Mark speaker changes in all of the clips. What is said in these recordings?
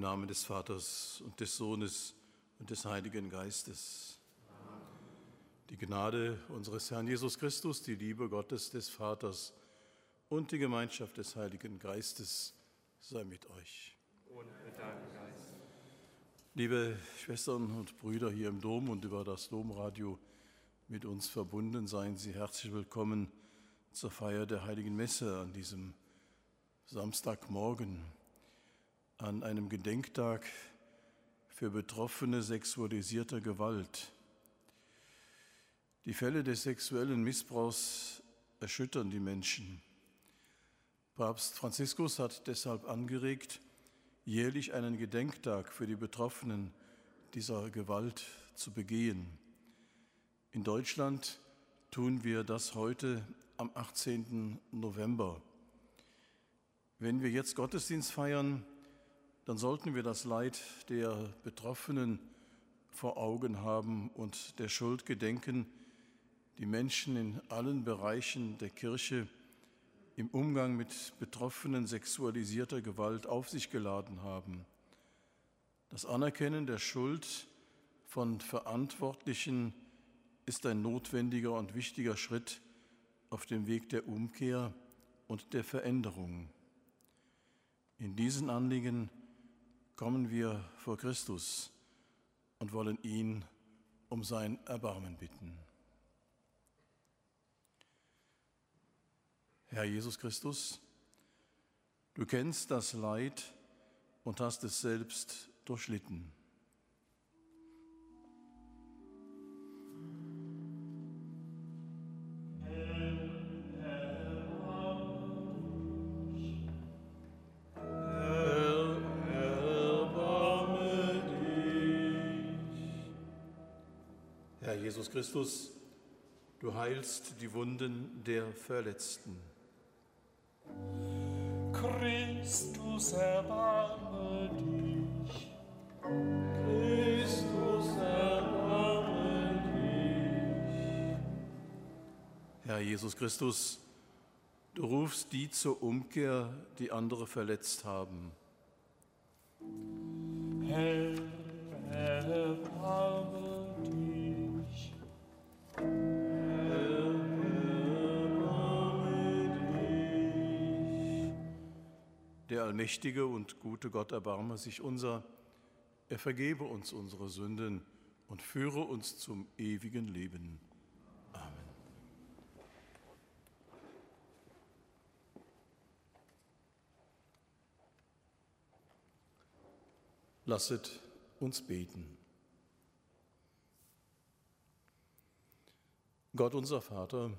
Speaker 1: Im Namen des Vaters und des Sohnes und des Heiligen Geistes. Die Gnade unseres Herrn Jesus Christus, die Liebe Gottes des Vaters und die Gemeinschaft des Heiligen Geistes sei mit euch. Und mit deinem Geist. Liebe Schwestern und Brüder hier im Dom und über das Domradio mit uns verbunden, seien Sie herzlich willkommen zur Feier der Heiligen Messe an diesem Samstagmorgen, an einem Gedenktag für Betroffene sexualisierter Gewalt. Die Fälle des sexuellen Missbrauchs erschüttern die Menschen. Papst Franziskus hat deshalb angeregt, jährlich einen Gedenktag für die Betroffenen dieser Gewalt zu begehen. In Deutschland tun wir das heute am 18. November. Wenn wir jetzt Gottesdienst feiern, dann sollten wir das Leid der Betroffenen vor Augen haben und der Schuld gedenken, die Menschen in allen Bereichen der Kirche im Umgang mit Betroffenen sexualisierter Gewalt auf sich geladen haben. Das Anerkennen der Schuld von Verantwortlichen ist ein notwendiger und wichtiger Schritt auf dem Weg der Umkehr und der Veränderung. In diesen Anliegen kommen wir vor Christus und wollen ihn um sein Erbarmen bitten. Herr Jesus Christus, du kennst das Leid und hast es selbst durchlitten. Jesus Christus, du heilst die Wunden der Verletzten.
Speaker 2: Christus, erbarme dich.
Speaker 1: Christus, erbarme dich. Herr Jesus Christus, du rufst die zur Umkehr, die andere verletzt haben.
Speaker 2: Herr, erbarme
Speaker 1: Der allmächtige und gute Gott erbarme sich unser, er vergebe uns unsere Sünden und führe uns zum ewigen Leben. Amen. Lasset uns beten. Gott unser Vater,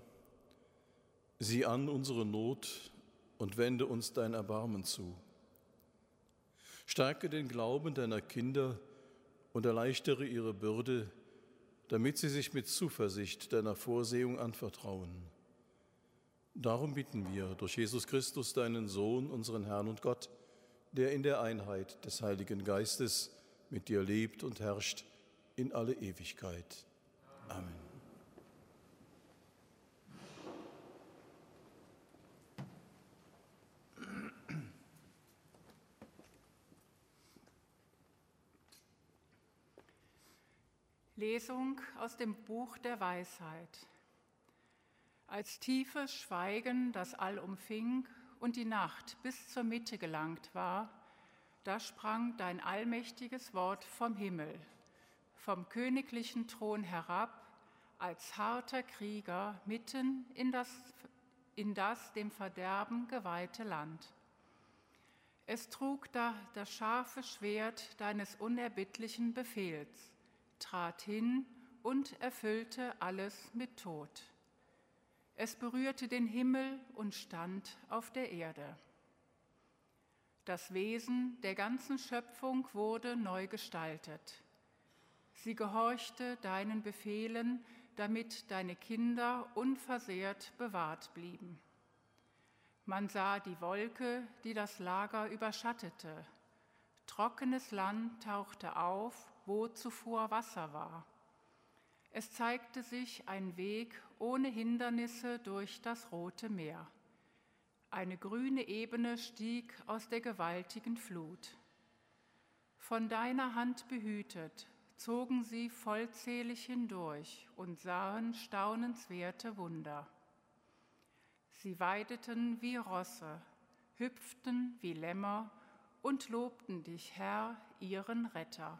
Speaker 1: sieh an unsere Not und wende uns dein Erbarmen zu. Stärke den Glauben deiner Kinder und erleichtere ihre Bürde, damit sie sich mit Zuversicht deiner Vorsehung anvertrauen. Darum bitten wir durch Jesus Christus, deinen Sohn, unseren Herrn und Gott, der in der Einheit des Heiligen Geistes mit dir lebt und herrscht in alle Ewigkeit. Amen.
Speaker 3: Lesung aus dem Buch der Weisheit. Als tiefes Schweigen das All umfing und die Nacht bis zur Mitte gelangt war, da sprang dein allmächtiges Wort vom Himmel, vom königlichen Thron herab, als harter Krieger mitten in das, in das dem Verderben geweihte Land. Es trug da das scharfe Schwert deines unerbittlichen Befehls trat hin und erfüllte alles mit Tod. Es berührte den Himmel und stand auf der Erde. Das Wesen der ganzen Schöpfung wurde neu gestaltet. Sie gehorchte deinen Befehlen, damit deine Kinder unversehrt bewahrt blieben. Man sah die Wolke, die das Lager überschattete. Trockenes Land tauchte auf wo zuvor Wasser war. Es zeigte sich ein Weg ohne Hindernisse durch das Rote Meer. Eine grüne Ebene stieg aus der gewaltigen Flut. Von deiner Hand behütet, zogen sie vollzählig hindurch und sahen staunenswerte Wunder. Sie weideten wie Rosse, hüpften wie Lämmer und lobten dich, Herr, ihren Retter.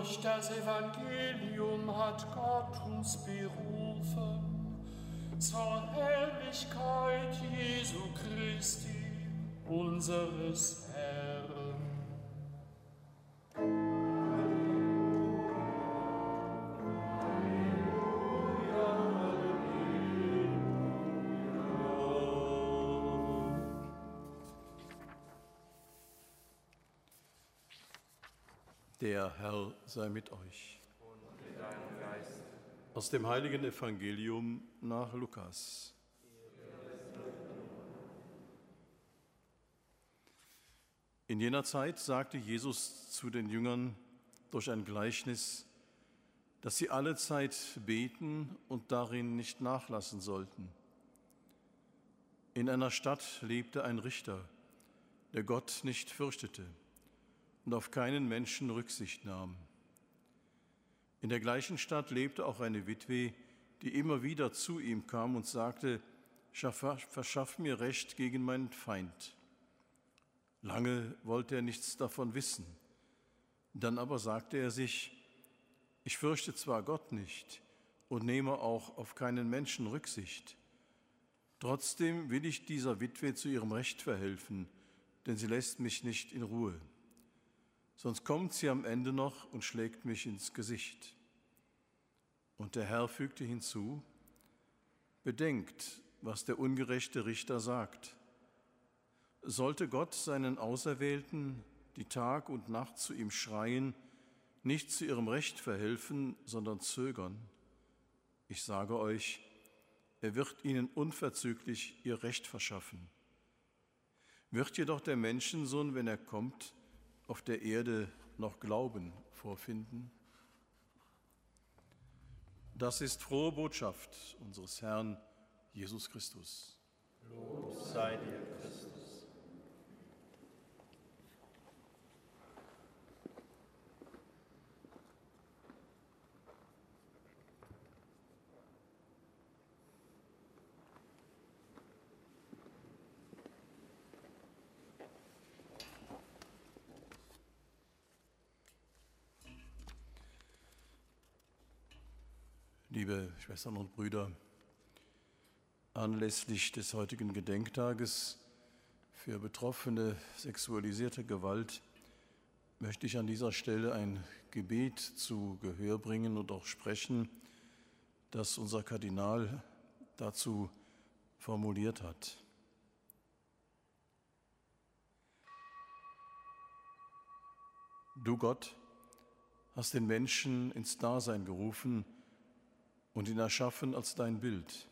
Speaker 2: Durch das Evangelium hat Gott uns berufen zur Herrlichkeit Jesu Christi, unseres Herrn.
Speaker 1: Der Herr sei mit euch. Aus dem heiligen Evangelium nach Lukas. In jener Zeit sagte Jesus zu den Jüngern durch ein Gleichnis, dass sie alle Zeit beten und darin nicht nachlassen sollten. In einer Stadt lebte ein Richter, der Gott nicht fürchtete und auf keinen Menschen Rücksicht nahm. In der gleichen Stadt lebte auch eine Witwe, die immer wieder zu ihm kam und sagte, verschaff mir Recht gegen meinen Feind. Lange wollte er nichts davon wissen. Dann aber sagte er sich, ich fürchte zwar Gott nicht und nehme auch auf keinen Menschen Rücksicht. Trotzdem will ich dieser Witwe zu ihrem Recht verhelfen, denn sie lässt mich nicht in Ruhe. Sonst kommt sie am Ende noch und schlägt mich ins Gesicht. Und der Herr fügte hinzu, Bedenkt, was der ungerechte Richter sagt. Sollte Gott seinen Auserwählten, die Tag und Nacht zu ihm schreien, nicht zu ihrem Recht verhelfen, sondern zögern? Ich sage euch, er wird ihnen unverzüglich ihr Recht verschaffen. Wird jedoch der Menschensohn, wenn er kommt, auf der Erde noch Glauben vorfinden? Das ist frohe Botschaft unseres Herrn Jesus Christus.
Speaker 2: Lob sei dir, Christus.
Speaker 1: liebe Schwestern und Brüder, anlässlich des heutigen Gedenktages für Betroffene sexualisierter Gewalt möchte ich an dieser Stelle ein Gebet zu Gehör bringen und auch sprechen, das unser Kardinal dazu formuliert hat. Du Gott hast den Menschen ins Dasein gerufen und ihn erschaffen als dein Bild.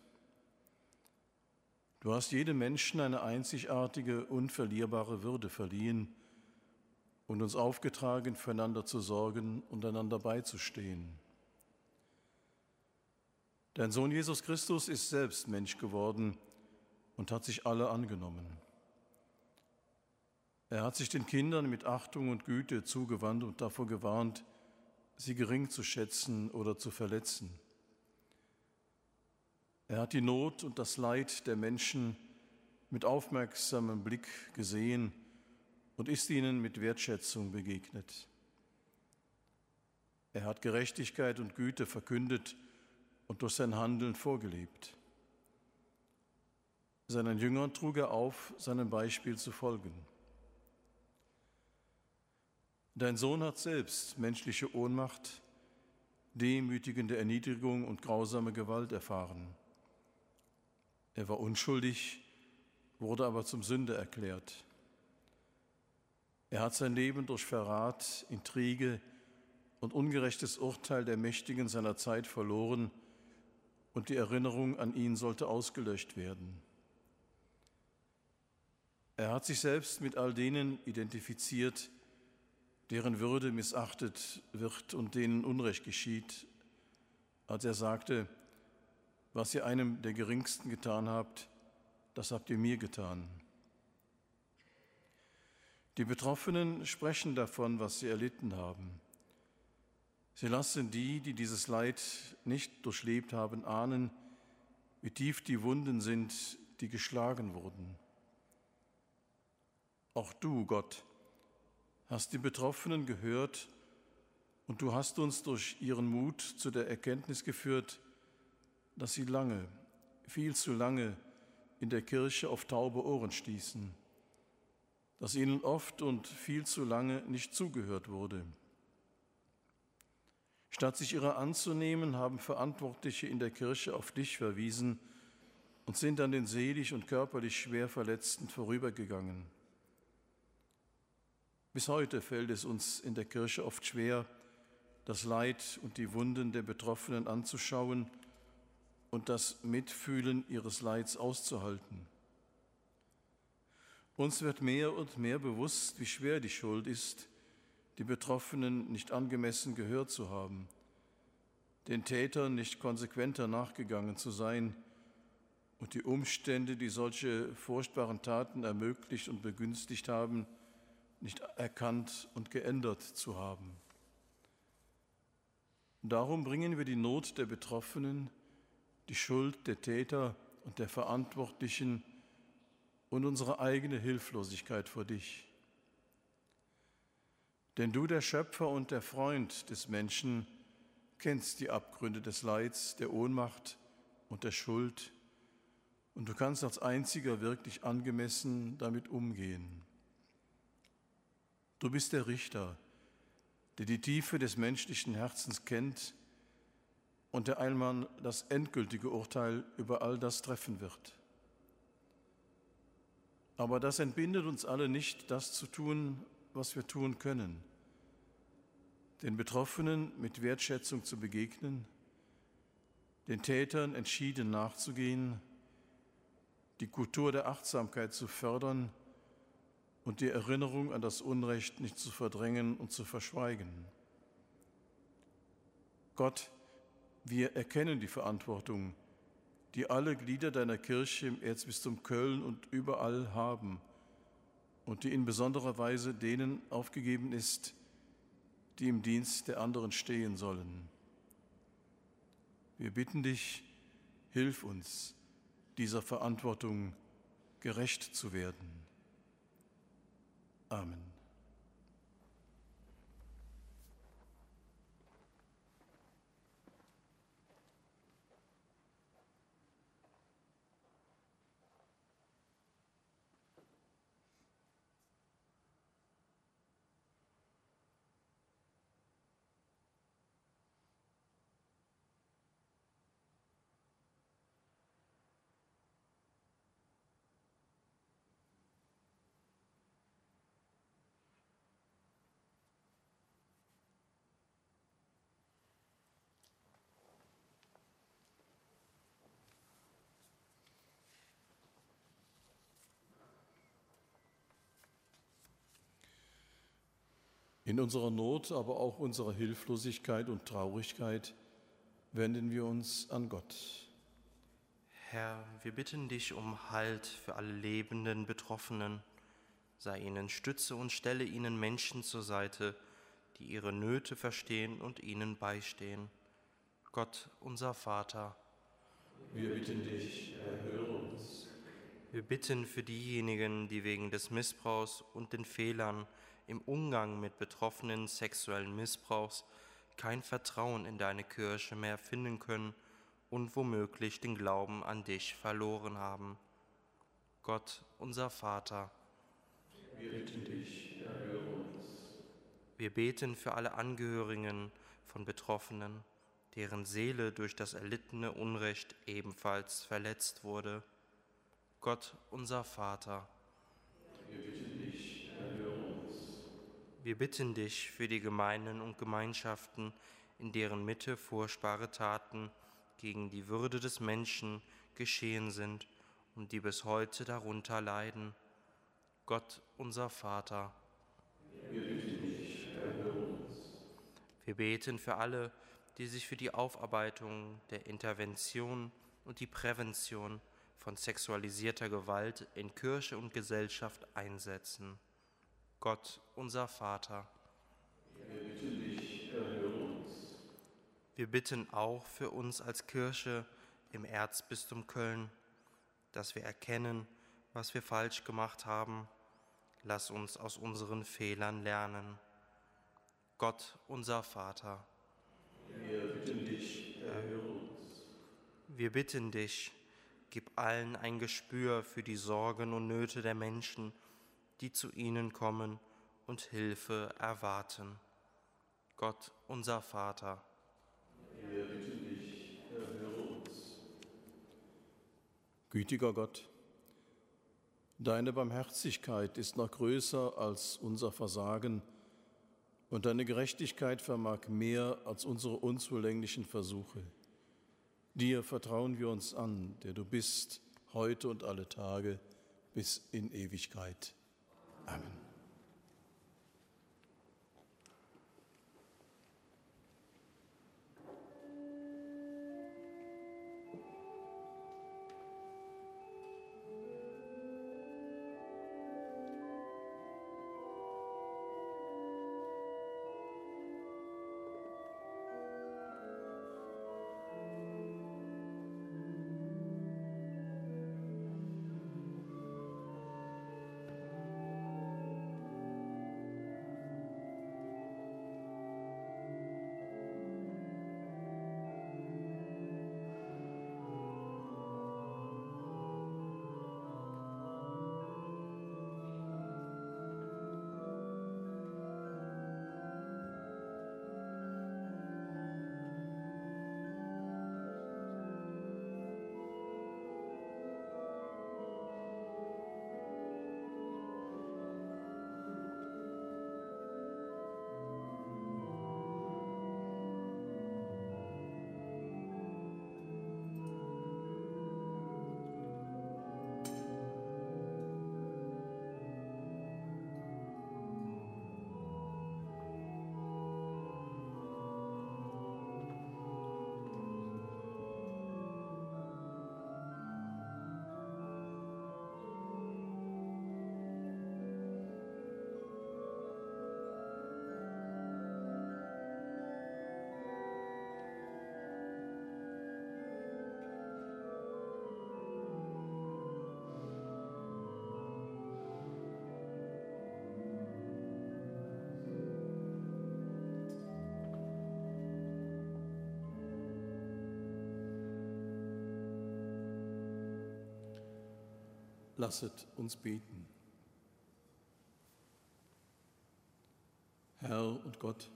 Speaker 1: Du hast jedem Menschen eine einzigartige, unverlierbare Würde verliehen und uns aufgetragen, füreinander zu sorgen und einander beizustehen. Dein Sohn Jesus Christus ist selbst Mensch geworden und hat sich alle angenommen. Er hat sich den Kindern mit Achtung und Güte zugewandt und davor gewarnt, sie gering zu schätzen oder zu verletzen. Er hat die Not und das Leid der Menschen mit aufmerksamem Blick gesehen und ist ihnen mit Wertschätzung begegnet. Er hat Gerechtigkeit und Güte verkündet und durch sein Handeln vorgelebt. Seinen Jüngern trug er auf, seinem Beispiel zu folgen. Dein Sohn hat selbst menschliche Ohnmacht, demütigende Erniedrigung und grausame Gewalt erfahren. Er war unschuldig, wurde aber zum Sünder erklärt. Er hat sein Leben durch Verrat, Intrige und ungerechtes Urteil der Mächtigen seiner Zeit verloren und die Erinnerung an ihn sollte ausgelöscht werden. Er hat sich selbst mit all denen identifiziert, deren Würde missachtet wird und denen Unrecht geschieht, als er sagte, was ihr einem der Geringsten getan habt, das habt ihr mir getan. Die Betroffenen sprechen davon, was sie erlitten haben. Sie lassen die, die dieses Leid nicht durchlebt haben, ahnen, wie tief die Wunden sind, die geschlagen wurden. Auch du, Gott, hast die Betroffenen gehört und du hast uns durch ihren Mut zu der Erkenntnis geführt, dass sie lange, viel zu lange in der Kirche auf taube Ohren stießen, dass ihnen oft und viel zu lange nicht zugehört wurde. Statt sich ihrer anzunehmen, haben Verantwortliche in der Kirche auf dich verwiesen und sind an den seelisch und körperlich schwer Verletzten vorübergegangen. Bis heute fällt es uns in der Kirche oft schwer, das Leid und die Wunden der Betroffenen anzuschauen und das Mitfühlen ihres Leids auszuhalten. Uns wird mehr und mehr bewusst, wie schwer die Schuld ist, die Betroffenen nicht angemessen gehört zu haben, den Tätern nicht konsequenter nachgegangen zu sein und die Umstände, die solche furchtbaren Taten ermöglicht und begünstigt haben, nicht erkannt und geändert zu haben. Darum bringen wir die Not der Betroffenen, die Schuld der Täter und der Verantwortlichen und unsere eigene Hilflosigkeit vor dich. Denn du, der Schöpfer und der Freund des Menschen, kennst die Abgründe des Leids, der Ohnmacht und der Schuld, und du kannst als einziger wirklich angemessen damit umgehen. Du bist der Richter, der die Tiefe des menschlichen Herzens kennt und der einmal das endgültige Urteil über all das treffen wird. Aber das entbindet uns alle nicht, das zu tun, was wir tun können. Den Betroffenen mit Wertschätzung zu begegnen, den Tätern entschieden nachzugehen, die Kultur der Achtsamkeit zu fördern und die Erinnerung an das Unrecht nicht zu verdrängen und zu verschweigen. Gott, wir erkennen die Verantwortung, die alle Glieder deiner Kirche im Erzbistum Köln und überall haben und die in besonderer Weise denen aufgegeben ist, die im Dienst der anderen stehen sollen. Wir bitten dich, hilf uns, dieser Verantwortung gerecht zu werden. Amen. In unserer Not, aber auch unserer Hilflosigkeit und Traurigkeit wenden wir uns an Gott.
Speaker 4: Herr, wir bitten dich um Halt für alle lebenden Betroffenen. Sei ihnen Stütze und stelle ihnen Menschen zur Seite, die ihre Nöte verstehen und ihnen beistehen. Gott, unser Vater,
Speaker 1: wir bitten dich, erhöre uns.
Speaker 4: Wir bitten für diejenigen, die wegen des Missbrauchs und den Fehlern im Umgang mit Betroffenen sexuellen Missbrauchs kein Vertrauen in deine Kirche mehr finden können und womöglich den Glauben an dich verloren haben. Gott, unser Vater,
Speaker 1: wir bitten dich, erhöre uns.
Speaker 4: Wir beten für alle Angehörigen von Betroffenen, deren Seele durch das erlittene Unrecht ebenfalls verletzt wurde. Gott, unser Vater,
Speaker 1: wir bitten.
Speaker 4: Wir bitten dich für die Gemeinden und Gemeinschaften, in deren Mitte furchtbare Taten gegen die Würde des Menschen geschehen sind und die bis heute darunter leiden. Gott, unser Vater,
Speaker 1: wir bitten dich, uns.
Speaker 4: Wir beten für alle, die sich für die Aufarbeitung der Intervention und die Prävention von sexualisierter Gewalt in Kirche und Gesellschaft einsetzen. Gott, unser Vater.
Speaker 1: Wir bitten dich, erhöre uns.
Speaker 4: Wir bitten auch für uns als Kirche im Erzbistum Köln, dass wir erkennen, was wir falsch gemacht haben. Lass uns aus unseren Fehlern lernen. Gott, unser Vater.
Speaker 1: Wir bitten dich, erhöre uns.
Speaker 4: Wir bitten dich, gib allen ein Gespür für die Sorgen und Nöte der Menschen, die zu ihnen kommen und Hilfe erwarten. Gott, unser Vater.
Speaker 1: Wir bitten dich, erhöre uns. Gütiger Gott, deine Barmherzigkeit ist noch größer als unser Versagen und deine Gerechtigkeit vermag mehr als unsere unzulänglichen Versuche. Dir vertrauen wir uns an, der du bist, heute und alle Tage bis in Ewigkeit. Amen. Lasset uns beten. Herr und Gott,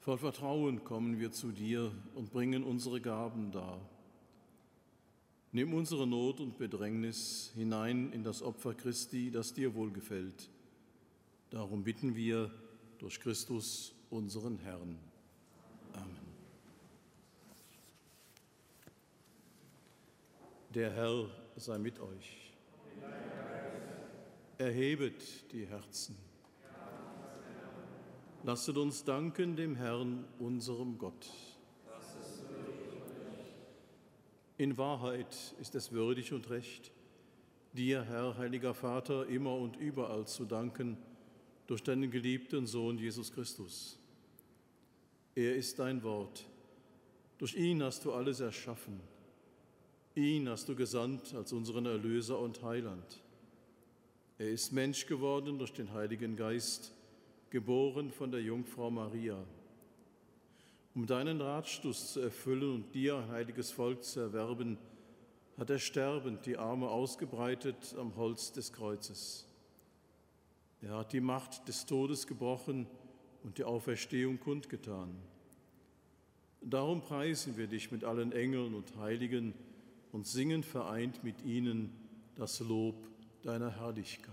Speaker 1: voll Vertrauen kommen wir zu dir und bringen unsere Gaben dar. Nimm unsere Not und Bedrängnis hinein in das Opfer Christi, das dir wohlgefällt. Darum bitten wir durch Christus, unseren Herrn. Amen. Der Herr sei mit euch. Erhebet die Herzen. Lasset uns danken dem Herrn, unserem Gott. In Wahrheit ist es würdig und recht, dir, Herr, heiliger Vater, immer und überall zu danken durch deinen geliebten Sohn Jesus Christus. Er ist dein Wort. Durch ihn hast du alles erschaffen. Ihn hast du gesandt als unseren Erlöser und Heiland. Er ist Mensch geworden durch den Heiligen Geist, geboren von der Jungfrau Maria um deinen Ratschluss zu erfüllen und dir ein heiliges Volk zu erwerben, hat er sterbend die Arme ausgebreitet am Holz des Kreuzes. Er hat die Macht des Todes gebrochen und die Auferstehung kundgetan. Darum preisen wir dich mit allen Engeln und Heiligen und singen vereint mit ihnen das Lob deiner Herrlichkeit.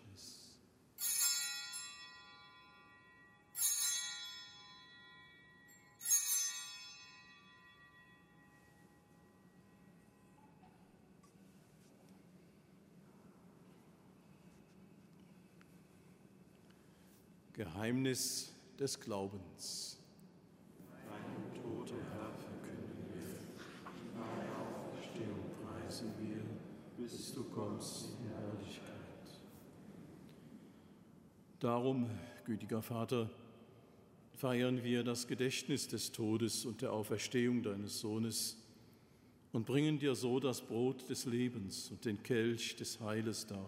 Speaker 1: Geheimnis des Glaubens.
Speaker 2: Dein Tod, Herr, verkünden wir, deine Auferstehung preisen wir, bis du kommst in Herrlichkeit.
Speaker 1: Darum, gütiger Vater, feiern wir das Gedächtnis des Todes und der Auferstehung deines Sohnes und bringen dir so das Brot des Lebens und den Kelch des Heiles dar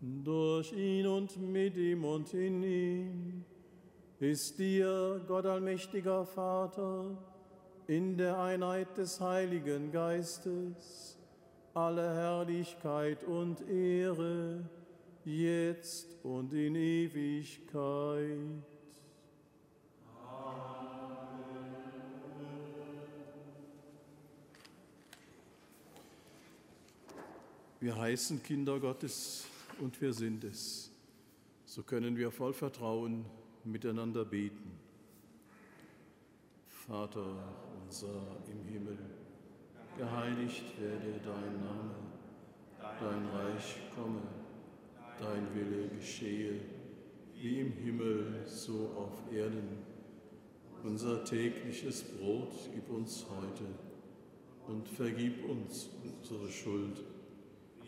Speaker 1: Durch ihn und mit ihm und in ihm ist dir, Gott allmächtiger Vater, in der Einheit des Heiligen Geistes, alle Herrlichkeit und Ehre, jetzt und in Ewigkeit. Wir heißen Kinder Gottes und wir sind es. So können wir voll Vertrauen miteinander beten. Vater unser im Himmel, geheiligt werde dein Name, dein Reich komme, dein Wille geschehe, wie im Himmel, so auf Erden. Unser tägliches Brot gib uns heute und vergib uns unsere Schuld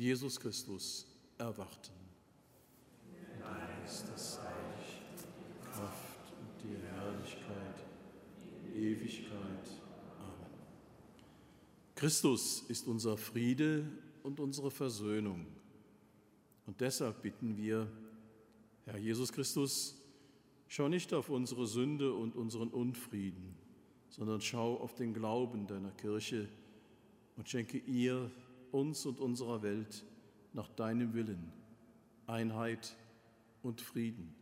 Speaker 1: Jesus Christus erwarten. Dein ist das Reich, die Kraft und die Herrlichkeit, die Ewigkeit. Amen. Christus ist unser Friede und unsere Versöhnung. Und deshalb bitten wir, Herr Jesus Christus, schau nicht auf unsere Sünde und unseren Unfrieden, sondern schau auf den Glauben deiner Kirche und schenke ihr uns und unserer Welt nach deinem Willen Einheit und Frieden.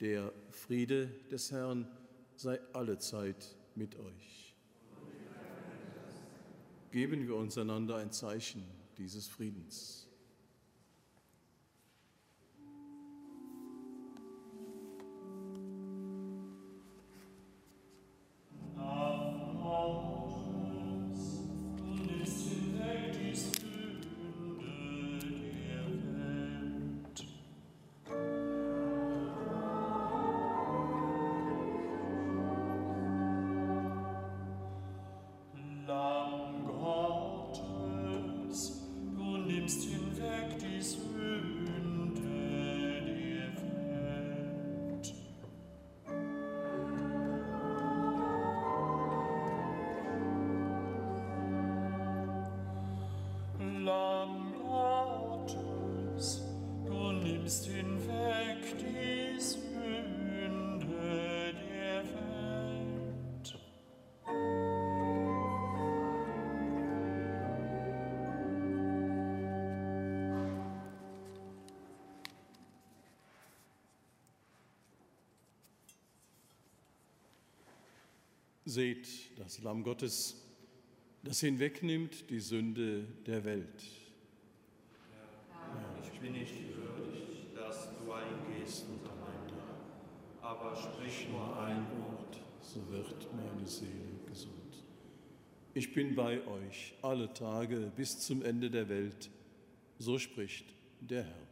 Speaker 1: Der Friede des Herrn sei allezeit mit euch. Geben wir uns einander ein Zeichen dieses Friedens. Seht das Lamm Gottes, das hinwegnimmt die Sünde der Welt.
Speaker 4: Herr, ich bin nicht würdig, dass du eingehst unter mein Dach, aber sprich nur ein Wort,
Speaker 1: so wird meine Seele gesund. Ich bin bei euch alle Tage bis zum Ende der Welt, so spricht der Herr.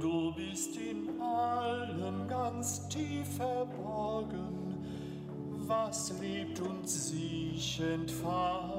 Speaker 2: Du bist in allem ganz tief verborgen, was lebt und sich entfalten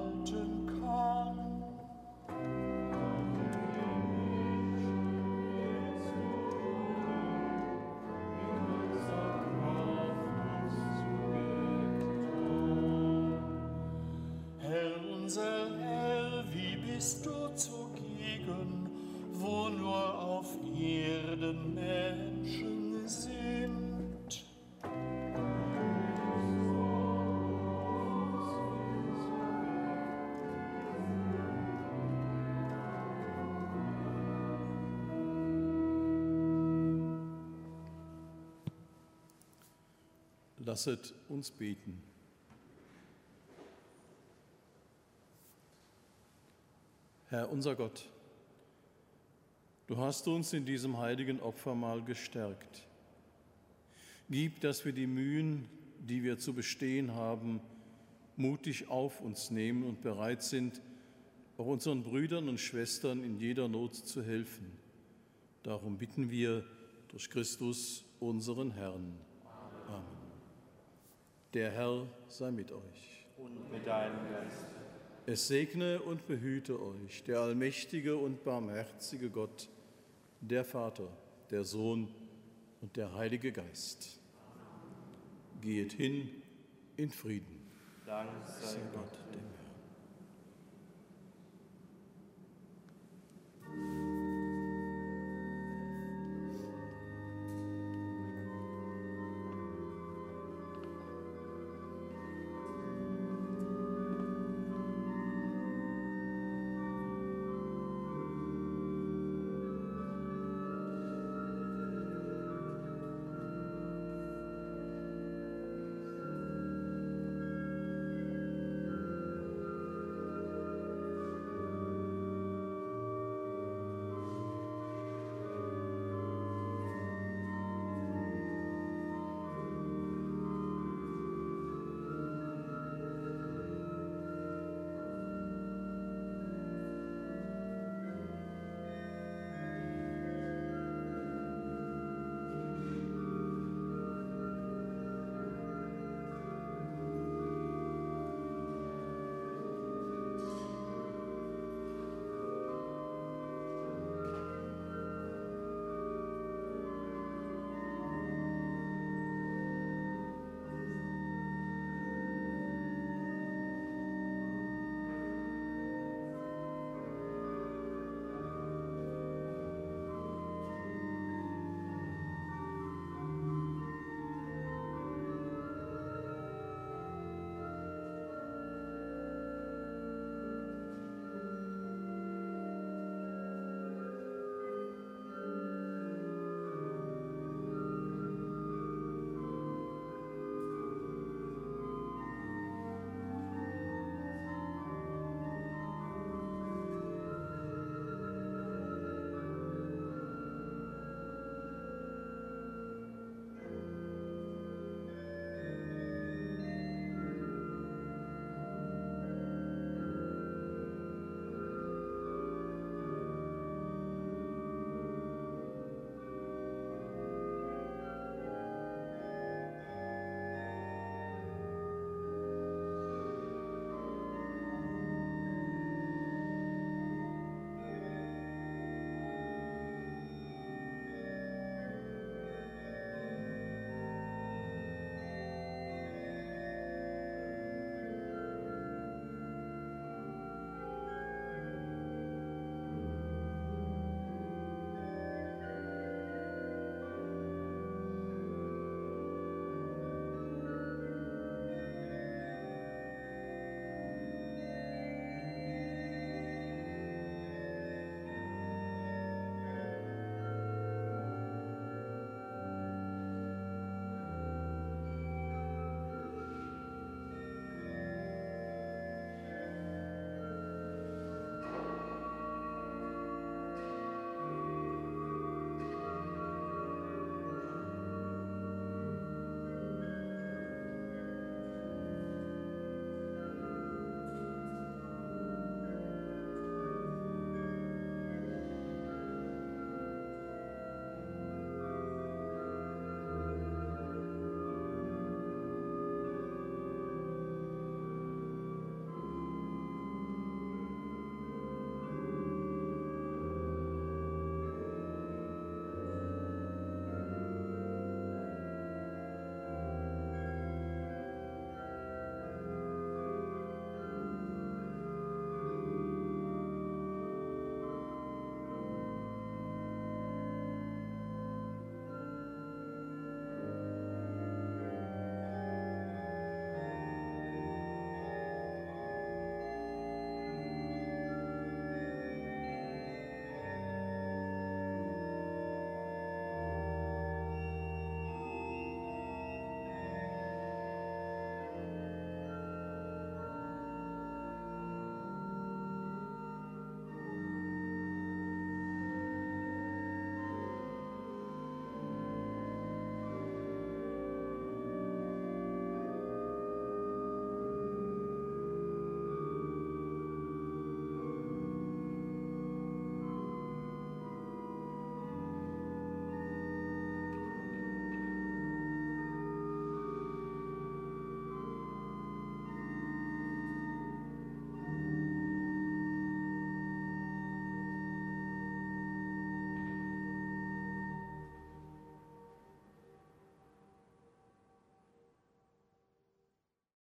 Speaker 1: Lasset uns beten. Herr unser Gott, du hast uns in diesem heiligen Opfermahl gestärkt. Gib, dass wir die Mühen, die wir zu bestehen haben, mutig auf uns nehmen und bereit sind, auch unseren Brüdern und Schwestern in jeder Not zu helfen. Darum bitten wir durch Christus, unseren Herrn. Amen. Der Herr sei mit euch.
Speaker 4: Und mit deinem Geist.
Speaker 1: Es segne und behüte euch der allmächtige und barmherzige Gott, der Vater, der Sohn und der Heilige Geist. Geht hin in Frieden.
Speaker 4: Dank sei.
Speaker 1: Gott dem